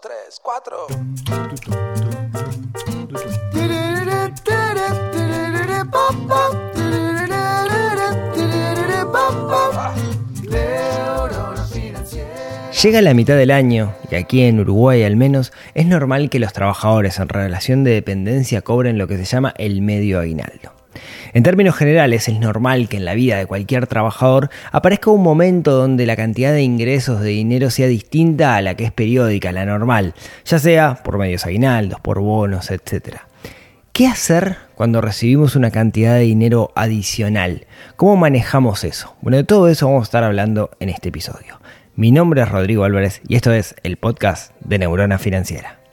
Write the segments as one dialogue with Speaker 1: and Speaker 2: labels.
Speaker 1: tres, cuatro.
Speaker 2: Llega la mitad del año y aquí en Uruguay al menos es normal que los trabajadores en relación de dependencia cobren lo que se llama el medio aguinaldo. En términos generales es normal que en la vida de cualquier trabajador aparezca un momento donde la cantidad de ingresos de dinero sea distinta a la que es periódica, la normal, ya sea por medios aguinaldos, por bonos, etc. ¿Qué hacer cuando recibimos una cantidad de dinero adicional? ¿Cómo manejamos eso? Bueno, de todo eso vamos a estar hablando en este episodio. Mi nombre es Rodrigo Álvarez y esto es el podcast de Neurona Financiera.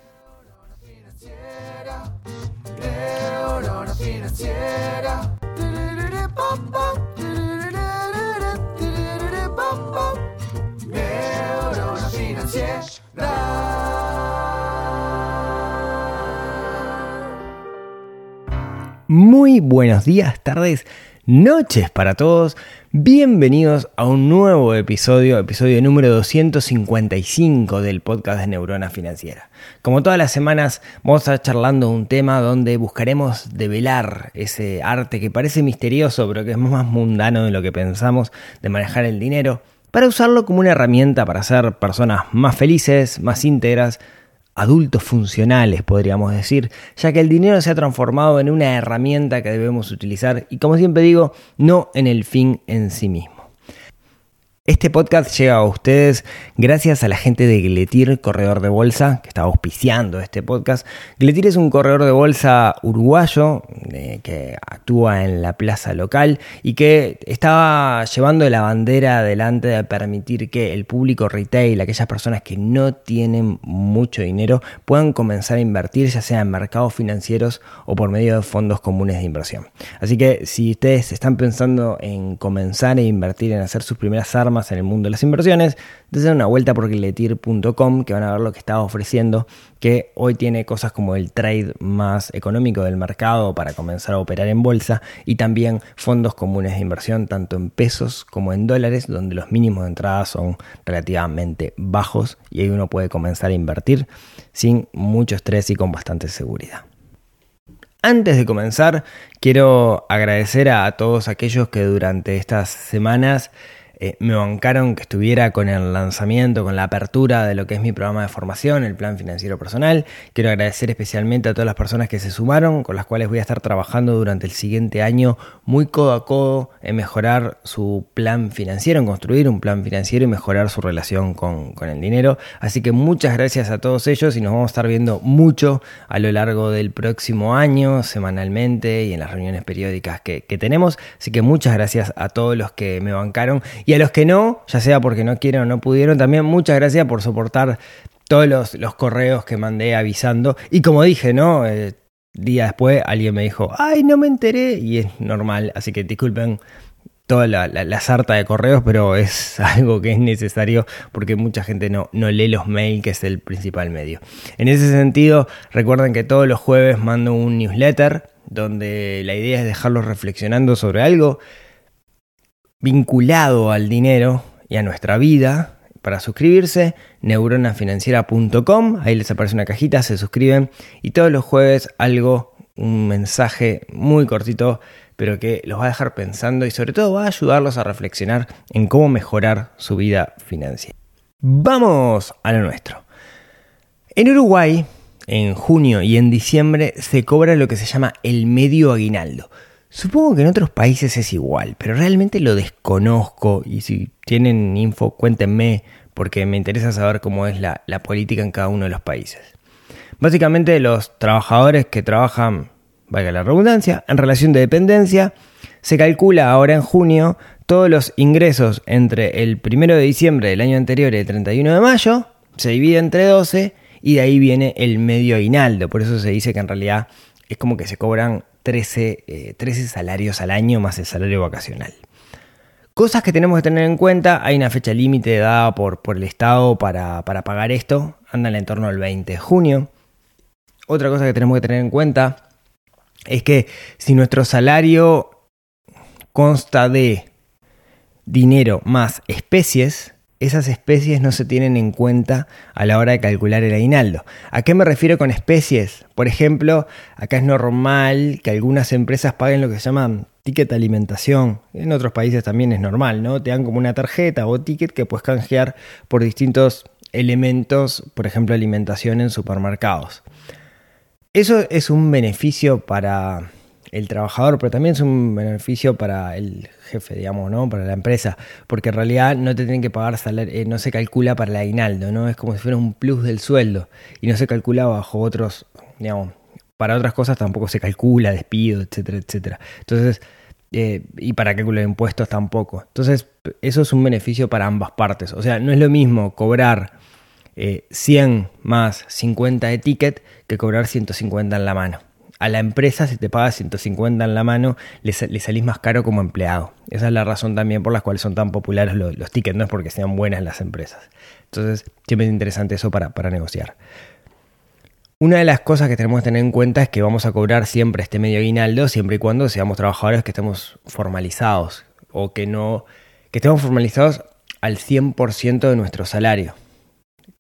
Speaker 2: Muy buenos días, tardes, noches para todos. Bienvenidos a un nuevo episodio, episodio número 255 del podcast de Neurona Financiera. Como todas las semanas, vamos a estar charlando un tema donde buscaremos develar ese arte que parece misterioso, pero que es más mundano de lo que pensamos de manejar el dinero, para usarlo como una herramienta para ser personas más felices, más íntegras, adultos funcionales, podríamos decir, ya que el dinero se ha transformado en una herramienta que debemos utilizar y como siempre digo, no en el fin en sí mismo. Este podcast llega a ustedes gracias a la gente de Gletir, corredor de bolsa, que está auspiciando este podcast. Gletir es un corredor de bolsa uruguayo eh, que actúa en la plaza local y que estaba llevando la bandera adelante de permitir que el público retail, aquellas personas que no tienen mucho dinero, puedan comenzar a invertir, ya sea en mercados financieros o por medio de fondos comunes de inversión. Así que si ustedes están pensando en comenzar a invertir, en hacer sus primeras armas, en el mundo de las inversiones, desde una vuelta por gletir.com que van a ver lo que estaba ofreciendo, que hoy tiene cosas como el trade más económico del mercado para comenzar a operar en bolsa y también fondos comunes de inversión tanto en pesos como en dólares, donde los mínimos de entrada son relativamente bajos y ahí uno puede comenzar a invertir sin mucho estrés y con bastante seguridad. Antes de comenzar, quiero agradecer a todos aquellos que durante estas semanas eh, me bancaron que estuviera con el lanzamiento, con la apertura de lo que es mi programa de formación, el plan financiero personal. Quiero agradecer especialmente a todas las personas que se sumaron, con las cuales voy a estar trabajando durante el siguiente año muy codo a codo en mejorar su plan financiero, en construir un plan financiero y mejorar su relación con, el dinero. Así que muchas gracias a todos ellos y nos vamos a estar viendo mucho a lo largo del próximo año, semanalmente y en las reuniones periódicas que, que tenemos. Así que muchas gracias a todos los que me bancaron y a los que no, ya sea porque no quieren o no pudieron, también muchas gracias por soportar todos los, correos que mandé avisando. Y como dije, ¿no? Eh, día después alguien me dijo, ay, no me enteré. Y es normal, así que disculpen toda la, sarta de correos, pero es algo que es necesario porque mucha gente no, no lee los mails, que es el principal medio. En ese sentido, recuerden que todos los jueves mando un newsletter donde la idea es dejarlos reflexionando sobre algo vinculado al dinero y a nuestra vida. Para suscribirse, neuronafinanciera.com, ahí les aparece una cajita, se suscriben y todos los jueves algo, un mensaje muy cortito, pero que los va a dejar pensando y sobre todo va a ayudarlos a reflexionar en cómo mejorar su vida financiera. Vamos a lo nuestro. En Uruguay, en junio y en diciembre se cobra lo que se llama el medio aguinaldo. Supongo que en otros países es igual, pero realmente lo desconozco y si tienen info cuéntenme porque me interesa saber cómo es la, política en cada uno de los países. Básicamente los trabajadores que trabajan, valga la redundancia, en relación de dependencia, se calcula ahora en junio todos los ingresos entre el 1 de diciembre del año anterior y el 31 de mayo, se divide entre 12 y de ahí viene el medio aguinaldo, por eso se dice que en realidad es como que se cobran 13, 13 eh, salarios al año más el salario vacacional. Cosas que tenemos que tener en cuenta, hay una fecha límite dada por, por el Estado para, pagar esto, andan en torno al 20 de junio. Otra cosa que tenemos que tener en cuenta es que si nuestro salario consta de dinero más especies, esas especies no se tienen en cuenta a la hora de calcular el aguinaldo. ¿A qué me refiero con especies? Por ejemplo, acá es normal que algunas empresas paguen lo que se llama ticket alimentación. En otros países también es normal, ¿no? Te dan como una tarjeta o ticket que puedes canjear por distintos elementos, por ejemplo, alimentación en supermercados. Eso es un beneficio para el trabajador, pero también es un beneficio para el jefe, digamos, ¿no? Para la empresa, porque en realidad no te tienen que pagar salario, eh, no se calcula para el aguinaldo, ¿no? Es como si fuera un plus del sueldo y no se calcula bajo otros, digamos, para otras cosas tampoco se calcula, despido, etcétera, etcétera. Entonces, eh, y para cálculo de impuestos tampoco. Entonces, eso es un beneficio para ambas partes. O sea, no es lo mismo cobrar 100 eh, más 50 de ticket que cobrar 150 en la mano a la empresa si te paga 150 en la mano, le, salís más caro como empleado. Esa es la razón también por la cual son tan populares los, tickets, no es porque sean buenas las empresas. Entonces, siempre es interesante eso para, para negociar. Una de las cosas que tenemos que tener en cuenta es que vamos a cobrar siempre este medio aguinaldo siempre y cuando seamos trabajadores que estemos formalizados o que no que estemos formalizados al 100% de nuestro salario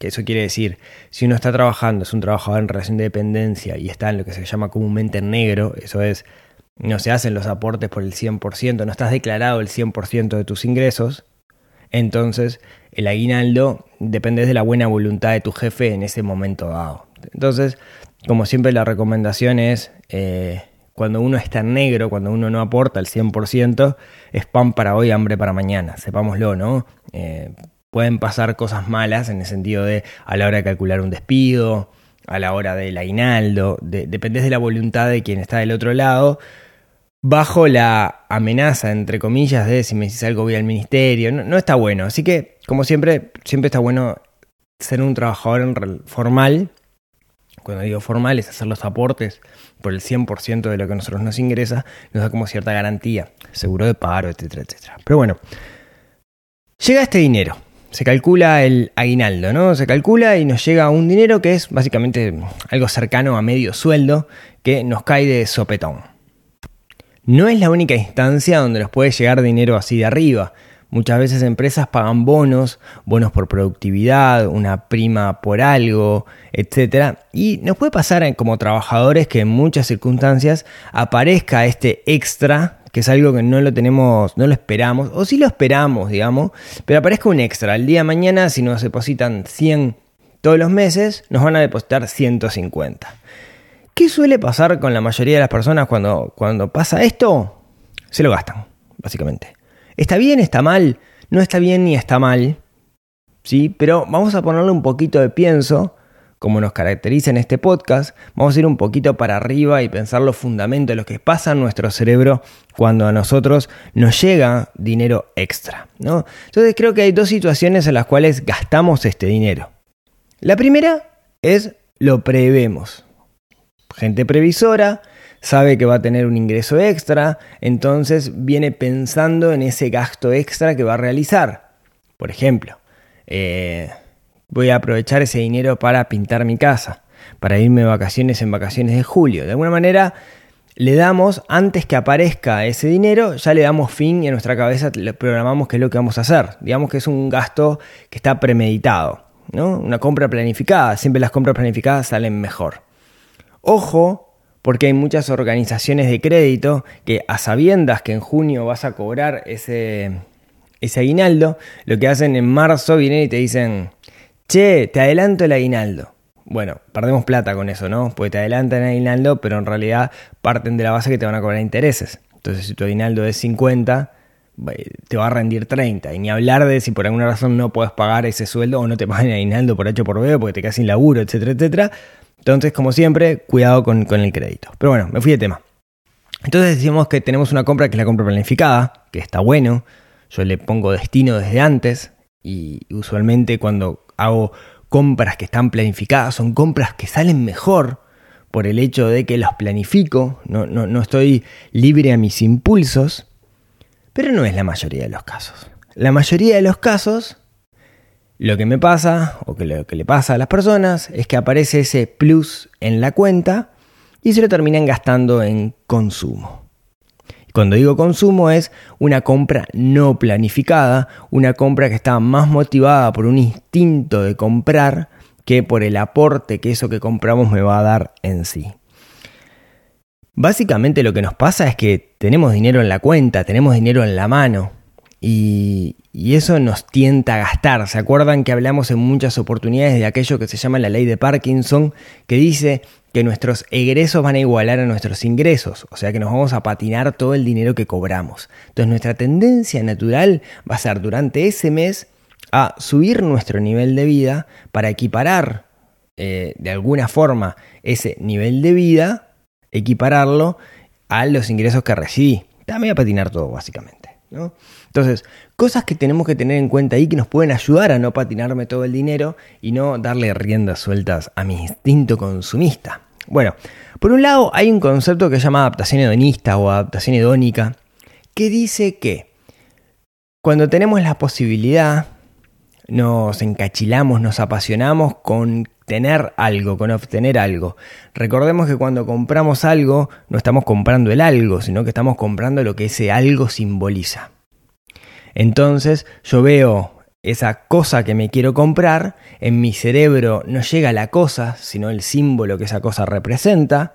Speaker 2: que eso quiere decir, si uno está trabajando, es un trabajador en relación de dependencia y está en lo que se llama comúnmente en negro, eso es, no se hacen los aportes por el 100%, no estás declarado el 100% de tus ingresos, entonces el aguinaldo depende de la buena voluntad de tu jefe en ese momento dado. Entonces, como siempre la recomendación es, eh, cuando uno está en negro, cuando uno no aporta el 100%, es pan para hoy, hambre para mañana, sepámoslo, ¿no? Eh, pueden pasar cosas malas en el sentido de a la hora de calcular un despido, a la hora del aguinaldo, de, de la voluntad de quien está del otro lado, bajo la amenaza, entre comillas, de si me decís algo voy al ministerio, no, está bueno. Así que, como siempre, siempre está bueno ser un trabajador formal. Cuando digo formal es hacer los aportes por el 100% de lo que nosotros nos ingresa, nos da como cierta garantía, seguro de paro, etcétera, etcétera. Pero bueno, llega este dinero se calcula el aguinaldo, ¿no? Se calcula y nos llega un dinero que es básicamente algo cercano a medio sueldo que nos cae de sopetón. No es la única instancia donde nos puede llegar dinero así de arriba. Muchas veces empresas pagan bonos, bonos por productividad, una prima por algo, etc. Y nos puede pasar como trabajadores que en muchas circunstancias aparezca este extra que es algo que no lo tenemos, no lo esperamos, o sí lo esperamos, digamos, pero aparezca un extra. El día de mañana, si nos depositan 100 todos los meses, nos van a depositar 150. ¿Qué suele pasar con la mayoría de las personas cuando, cuando pasa esto? Se lo gastan, básicamente. ¿Está bien? ¿Está mal? No está bien ni está mal. ¿Sí? Pero vamos a ponerle un poquito de pienso como nos caracteriza en este podcast, vamos a ir un poquito para arriba y pensar los fundamentos, lo que pasa en nuestro cerebro cuando a nosotros nos llega dinero extra. ¿no? Entonces creo que hay dos situaciones en las cuales gastamos este dinero. La primera es lo prevemos. Gente previsora sabe que va a tener un ingreso extra, entonces viene pensando en ese gasto extra que va a realizar. Por ejemplo, eh, voy a aprovechar ese dinero para pintar mi casa, para irme de vacaciones en vacaciones de julio. De alguna manera le damos, antes que aparezca ese dinero, ya le damos fin y en nuestra cabeza le programamos qué es lo que vamos a hacer. Digamos que es un gasto que está premeditado, ¿no? Una compra planificada, siempre las compras planificadas salen mejor. Ojo, porque hay muchas organizaciones de crédito que a sabiendas que en junio vas a cobrar ese, ese aguinaldo, lo que hacen en marzo vienen y te dicen, che, te adelanto el aguinaldo. Bueno, perdemos plata con eso, ¿no? Porque te adelantan el aguinaldo, pero en realidad parten de la base que te van a cobrar intereses. Entonces, si tu aguinaldo es 50, te va a rendir 30. Y ni hablar de si por alguna razón no puedes pagar ese sueldo o no te pagan aguinaldo por hecho por B porque te quedas sin laburo, etcétera, etcétera. Entonces, como siempre, cuidado con, con el crédito. Pero bueno, me fui de tema. Entonces decimos que tenemos una compra que es la compra planificada, que está bueno. Yo le pongo destino desde antes y usualmente cuando hago compras que están planificadas, son compras que salen mejor por el hecho de que las planifico, no, no, estoy libre a mis impulsos, pero no es la mayoría de los casos. La mayoría de los casos, lo que me pasa, o que lo que le pasa a las personas, es que aparece ese plus en la cuenta y se lo terminan gastando en consumo. Cuando digo consumo es una compra no planificada, una compra que está más motivada por un instinto de comprar que por el aporte que eso que compramos me va a dar en sí. Básicamente lo que nos pasa es que tenemos dinero en la cuenta, tenemos dinero en la mano y, eso nos tienta a gastar. ¿Se acuerdan que hablamos en muchas oportunidades de aquello que se llama la ley de Parkinson, que dice que nuestros egresos van a igualar a nuestros ingresos, o sea que nos vamos a patinar todo el dinero que cobramos. Entonces nuestra tendencia natural va a ser durante ese mes a subir nuestro nivel de vida para equiparar eh, de alguna forma ese nivel de vida, equipararlo a los ingresos que recibí. También a patinar todo básicamente. Entonces, cosas que tenemos que tener en cuenta ahí que nos pueden ayudar a no patinarme todo el dinero y no darle riendas sueltas a mi instinto consumista. Bueno, por un lado hay un concepto que se llama adaptación hedonista o adaptación hedónica, que dice que cuando tenemos la posibilidad, nos encachilamos, nos apasionamos con tener algo, con obtener algo. Recordemos que cuando compramos algo, no estamos comprando el algo, sino que estamos comprando lo que ese algo simboliza. Entonces yo veo esa cosa que me quiero comprar, en mi cerebro no llega la cosa, sino el símbolo que esa cosa representa.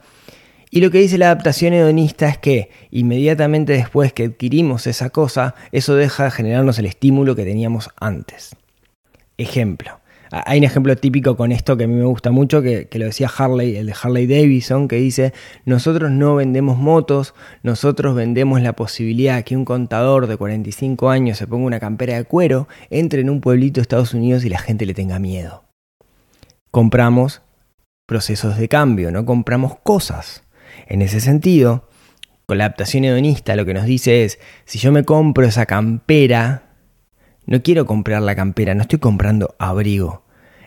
Speaker 2: Y lo que dice la adaptación hedonista es que inmediatamente después que adquirimos esa cosa, eso deja de generarnos el estímulo que teníamos antes. Ejemplo. Hay un ejemplo típico con esto que a mí me gusta mucho, que, lo decía Harley, el de Harley Davidson, que dice, nosotros no vendemos motos, nosotros vendemos la posibilidad que un contador de 45 años se ponga una campera de cuero, entre en un pueblito de Estados Unidos y la gente le tenga miedo. Compramos procesos de cambio, no compramos cosas. En ese sentido, con la adaptación hedonista lo que nos dice es, si yo me compro esa campera, no quiero comprar la campera, no estoy comprando abrigo.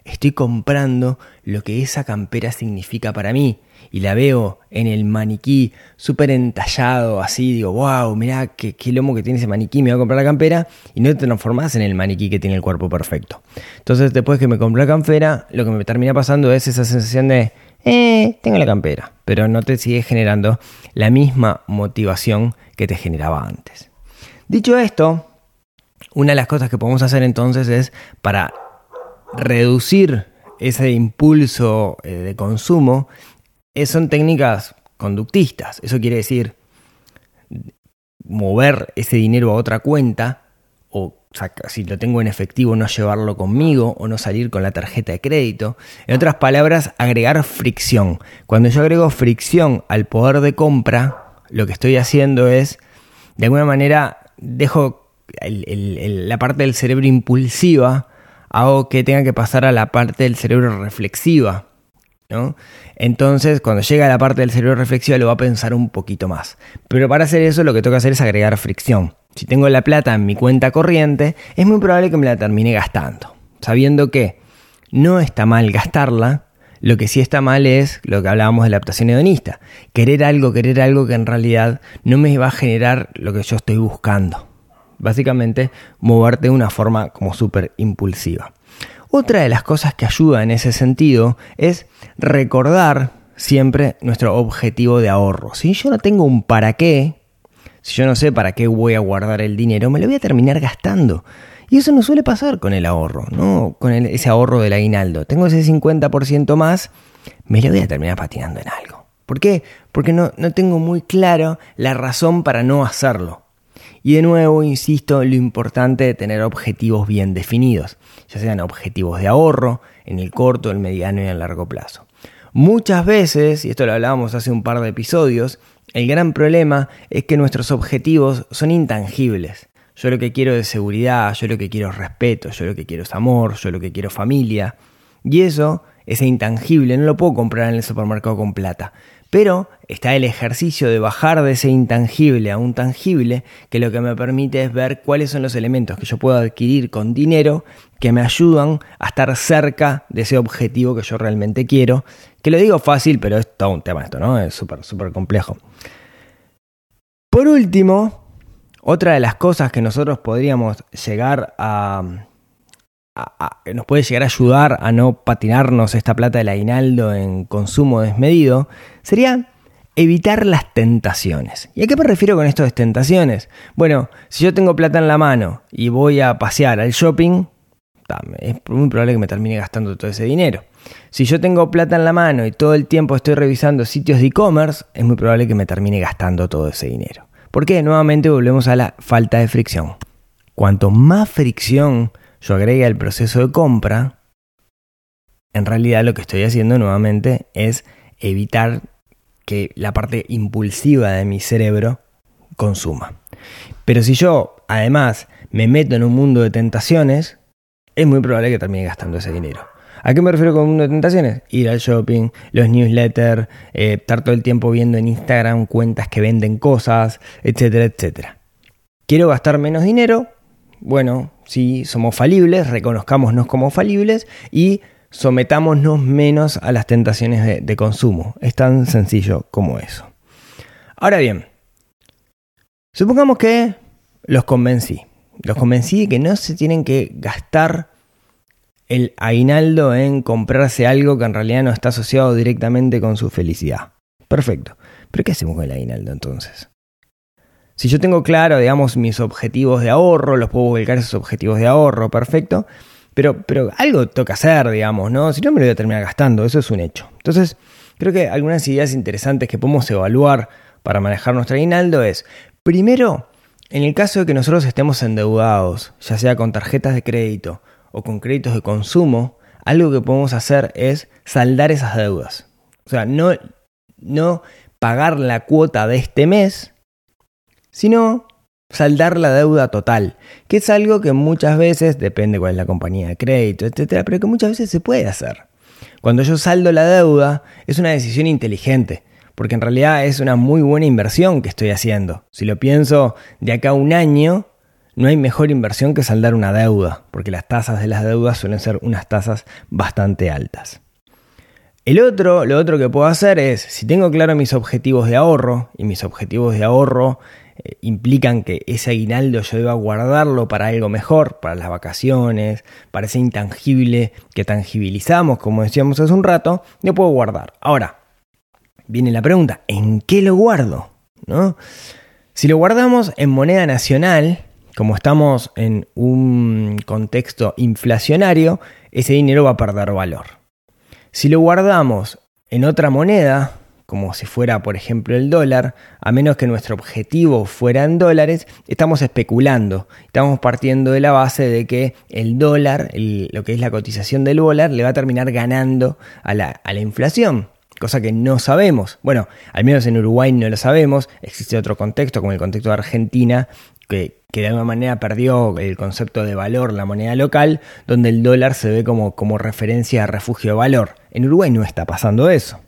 Speaker 2: Estoy comprando lo que esa campera significa para mí. Y la veo en el maniquí súper entallado, así, digo, wow, mirá qué, qué, lomo que tiene ese maniquí, me voy a comprar la campera y no te transformás en el maniquí que tiene el cuerpo perfecto. Entonces, después que me compro la campera, lo que me termina pasando es esa sensación de, eh, tengo la campera, pero no te sigue generando la misma motivación que te generaba antes. Dicho esto, una de las cosas que podemos hacer entonces es para reducir ese impulso eh, de consumo, eh, son técnicas conductistas. Eso quiere decir mover ese dinero a otra cuenta o si lo tengo en efectivo no llevarlo conmigo o no salir con la tarjeta de crédito. En otras palabras, agregar fricción. Cuando yo agrego fricción al poder de compra, lo que estoy haciendo es, de alguna manera, dejo la parte del cerebro impulsiva, hago que tenga que pasar a la parte del cerebro reflexiva. ¿no? Entonces, cuando llega a la parte del cerebro reflexiva, lo va a pensar un poquito más. Pero para hacer eso, lo que tengo que hacer es agregar fricción. Si tengo la plata en mi cuenta corriente, es muy probable que me la termine gastando. Sabiendo que no está mal gastarla, lo que sí está mal es lo que hablábamos de la adaptación hedonista. Querer algo, querer algo que en realidad no me va a generar lo que yo estoy buscando. Básicamente, moverte de una forma como súper impulsiva. Otra de las cosas que ayuda en ese sentido es recordar siempre nuestro objetivo de ahorro. Si yo no tengo un para qué, si yo no sé para qué voy a guardar el dinero, me lo voy a terminar gastando. Y eso no suele pasar con el ahorro, ¿no? Con ese ahorro del aguinaldo. Tengo ese 50% más, me lo voy a terminar patinando en algo. ¿Por qué? Porque no, no tengo muy claro la razón para no hacerlo. Y de nuevo, insisto, lo importante de tener objetivos bien definidos, ya sean objetivos de ahorro en el corto, el mediano y el largo plazo. Muchas veces, y esto lo hablábamos hace un par de episodios, el gran problema es que nuestros objetivos son intangibles. Yo lo que quiero es seguridad, yo lo que quiero es respeto, yo lo que quiero es amor, yo lo que quiero es familia. Y eso, ese intangible, no lo puedo comprar en el supermercado con plata. Pero está el ejercicio de bajar de ese intangible a un tangible, que lo que me permite es ver cuáles son los elementos que yo puedo adquirir con dinero que me ayudan a estar cerca de ese objetivo que yo realmente quiero. Que lo digo fácil, pero es todo un tema esto, ¿no? Es súper, súper complejo. Por último, otra de las cosas que nosotros podríamos llegar a, nos puede llegar a ayudar a no patinarnos esta plata del aguinaldo en consumo desmedido, sería evitar las tentaciones. ¿Y a qué me refiero con esto de tentaciones? Bueno, si yo tengo plata en la mano y voy a pasear al shopping, es muy probable que me termine gastando todo ese dinero. Si yo tengo plata en la mano y todo el tiempo estoy revisando sitios de e-commerce, es muy probable que me termine gastando todo ese dinero. ¿Por qué? Nuevamente volvemos a la falta de fricción. Cuanto más fricción yo agregue al proceso de compra, en realidad lo que estoy haciendo nuevamente es evitar que la parte impulsiva de mi cerebro consuma. Pero si yo además me meto en un mundo de tentaciones, es muy probable que termine gastando ese dinero. ¿A qué me refiero con un mundo de tentaciones? Ir al shopping, los newsletters, eh, estar todo el tiempo viendo en Instagram cuentas que venden cosas, etcétera, etcétera. ¿Quiero gastar menos dinero? Bueno, si somos falibles, reconozcámonos como falibles y sometámonos menos a las tentaciones de, consumo. Es tan sencillo como eso. Ahora bien, supongamos que los convencí. Los convencí de que no se tienen que gastar el aguinaldo en comprarse algo que en realidad no está asociado directamente con su felicidad. Perfecto. Pero ¿qué hacemos con el aguinaldo entonces? Si yo tengo claro, digamos, mis objetivos de ahorro, los puedo volcar esos objetivos de ahorro, perfecto. Pero, pero algo toca hacer, digamos, ¿no? Si no me lo voy a terminar gastando, eso es un hecho. Entonces, creo que algunas ideas interesantes que podemos evaluar para manejar nuestro aguinaldo es, primero, en el caso de que nosotros estemos endeudados, ya sea con tarjetas de crédito o con créditos de consumo, algo que podemos hacer es saldar esas deudas. O sea, no, no pagar la cuota de este mes, sino saldar la deuda total, que es algo que muchas veces, depende cuál es la compañía de crédito, etcétera, pero que muchas veces se puede hacer. Cuando yo saldo la deuda, es una decisión inteligente, porque en realidad es una muy buena inversión que estoy haciendo. Si lo pienso de acá a un año, no hay mejor inversión que saldar una deuda, porque las tasas de las deudas suelen ser unas tasas bastante altas. El otro, lo otro que puedo hacer es, si tengo claro mis objetivos de ahorro, y mis objetivos de ahorro eh, implican que ese aguinaldo yo deba guardarlo para algo mejor, para las vacaciones, para ese intangible que tangibilizamos, como decíamos hace un rato, lo puedo guardar. Ahora, viene la pregunta, ¿en qué lo guardo? ¿No? Si lo guardamos en moneda nacional, como estamos en un contexto inflacionario, ese dinero va a perder valor. Si lo guardamos en otra moneda, como si fuera, por ejemplo, el dólar, a menos que nuestro objetivo fuera en dólares, estamos especulando. Estamos partiendo de la base de que el dólar, lo que es la cotización del dólar, le va a terminar ganando a la, inflación cosa que no sabemos. Bueno, al menos en Uruguay no lo sabemos. Existe otro contexto, como el contexto de Argentina, que, que, de alguna manera perdió el concepto de valor, la moneda local, donde el dólar se ve como, como referencia a refugio de valor. En Uruguay no está pasando eso.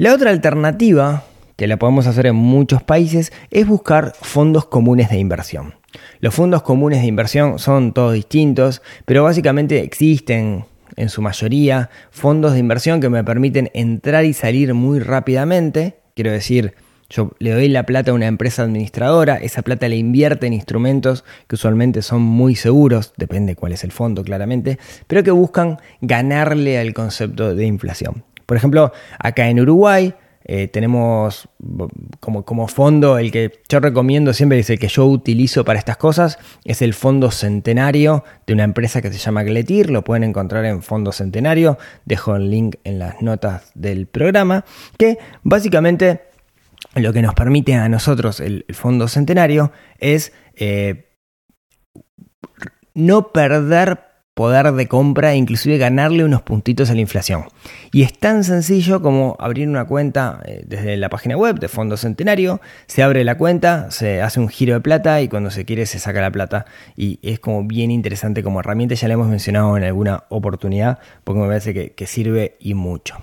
Speaker 2: La otra alternativa, que la podemos hacer en muchos países, es buscar fondos comunes de inversión. Los fondos comunes de inversión son todos distintos, pero básicamente existen en su mayoría fondos de inversión que me permiten entrar y salir muy rápidamente. Quiero decir, yo le doy la plata a una empresa administradora, esa plata le invierte en instrumentos que usualmente son muy seguros, depende cuál es el fondo claramente, pero que buscan ganarle al concepto de inflación. Por ejemplo, acá en Uruguay eh, tenemos como, fondo, el que yo recomiendo siempre, es el que yo utilizo para estas cosas, es el Fondo Centenario de una empresa que se llama Gletir, lo pueden encontrar en Fondo Centenario, dejo el link en las notas del programa, que básicamente lo que nos permite a nosotros el, Fondo Centenario es eh, no perder poder de compra e inclusive ganarle unos puntitos a la inflación. Y es tan sencillo como abrir una cuenta eh, desde la página web de Fondo Centenario, se abre la cuenta, se hace un giro de plata y cuando se quiere se saca la plata y es como bien interesante como herramienta, ya la hemos mencionado en alguna oportunidad porque me parece que, sirve y mucho.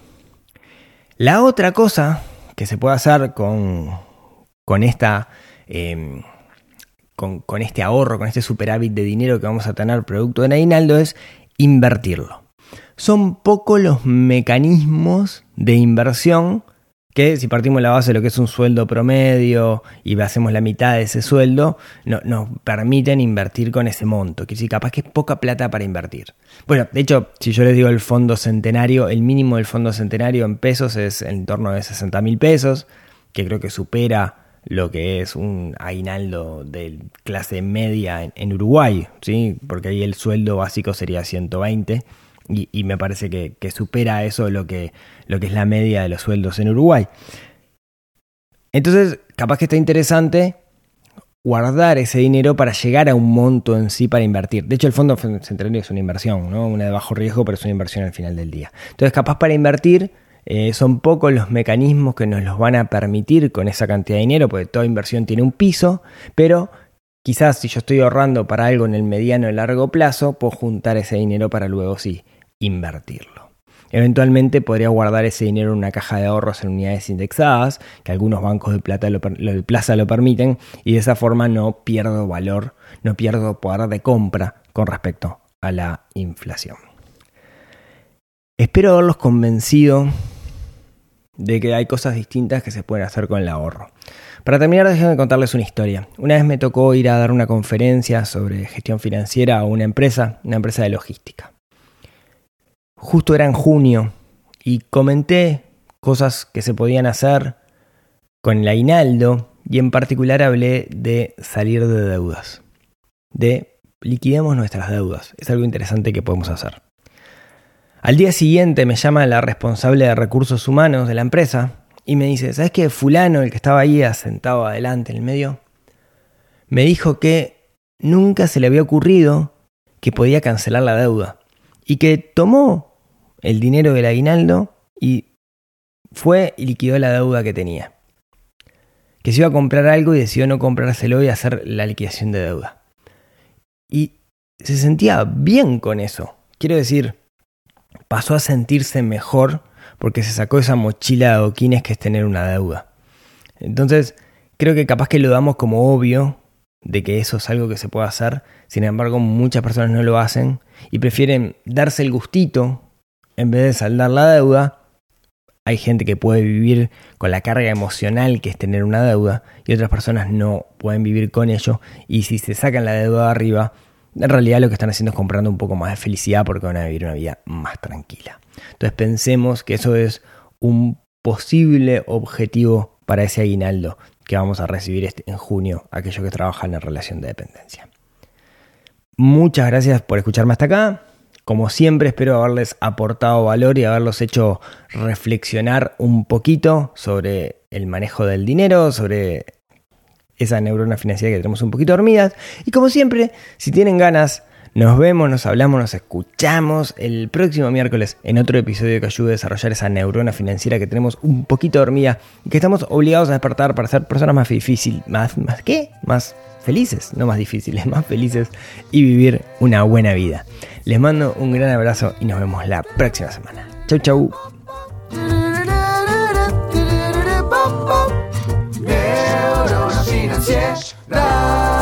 Speaker 2: La otra cosa que se puede hacer con, con esta... Em, con, este ahorro, con este superávit de dinero que vamos a tener producto de aguinaldo es invertirlo. Son pocos los mecanismos de inversión que si partimos la base de lo que es un sueldo promedio y hacemos la mitad de ese sueldo, no, nos permiten invertir con ese monto. Que si capaz que es poca plata para invertir. Bueno, de hecho, si yo les digo el fondo centenario, el mínimo del fondo centenario en pesos es en torno de 60 mil pesos, que creo que supera lo que es un aguinaldo de clase media en, Uruguay, ¿sí? porque ahí el sueldo básico sería 120 y, me parece que, supera eso lo que, lo que es la media de los sueldos en Uruguay. Entonces, capaz que está interesante guardar ese dinero para llegar a un monto en sí para invertir. De hecho, el fondo centenario es una inversión, ¿no? Una de bajo riesgo, pero es una inversión al final del día. Entonces, capaz para invertir, eh, son pocos los mecanismos que nos los van a permitir con esa cantidad de dinero, porque toda inversión tiene un piso, pero quizás si yo estoy ahorrando para algo en el mediano y largo plazo, puedo juntar ese dinero para luego sí invertirlo. Eventualmente podría guardar ese dinero en una caja de ahorros en unidades indexadas, que algunos bancos de, plata de plaza lo permiten, y de esa forma no pierdo valor, no pierdo poder de compra con respecto a la inflación. Espero haberlos convencido de que hay cosas distintas que se pueden hacer con el ahorro. Para terminar, déjenme contarles una historia. Una vez me tocó ir a dar una conferencia sobre gestión financiera a una empresa, una empresa de logística justo era en junio y comenté cosas que se podían hacer con el aguinaldo y en particular hablé de salir de deudas, de liquidemos nuestras deudas. Es algo interesante que podemos hacer. Al día siguiente me llama la responsable de recursos humanos de la empresa y me dice, ¿sabes qué? Fulano, el que estaba ahí sentado adelante en el medio, me dijo que nunca se le había ocurrido que podía cancelar la deuda y que tomó el dinero del aguinaldo y fue y liquidó la deuda que tenía. Que se iba a comprar algo y decidió no comprárselo y hacer la liquidación de deuda. Y se sentía bien con eso. Quiero decir, pasó a sentirse mejor porque se sacó esa mochila de adoquines que es tener una deuda. Entonces, creo que capaz que lo damos como obvio de que eso es algo que se puede hacer, sin embargo muchas personas no lo hacen y prefieren darse el gustito en vez de saldar la deuda, hay gente que puede vivir con la carga emocional que es tener una deuda y otras personas no pueden vivir con ello y si se sacan la deuda de arriba, en realidad lo que están haciendo es comprando un poco más de felicidad porque van a vivir una vida más tranquila. Entonces pensemos que eso es un posible objetivo para ese aguinaldo que vamos a recibir este, en junio, aquellos que trabajan en relación de dependencia. Muchas gracias por escucharme hasta acá. Como siempre, espero haberles aportado valor y haberlos hecho reflexionar un poquito sobre el manejo del dinero, sobre esa neurona financiera que tenemos un poquito dormidas. Y como siempre, si tienen ganas, nos vemos, nos hablamos, nos escuchamos el próximo miércoles en otro episodio que ayude a desarrollar esa neurona financiera que tenemos un poquito dormida y que estamos obligados a despertar para ser personas más difíciles, más, más qué, más felices, no más difíciles, más felices y vivir una buena vida. Les mando un gran abrazo y nos vemos la próxima semana. Chau chau. się.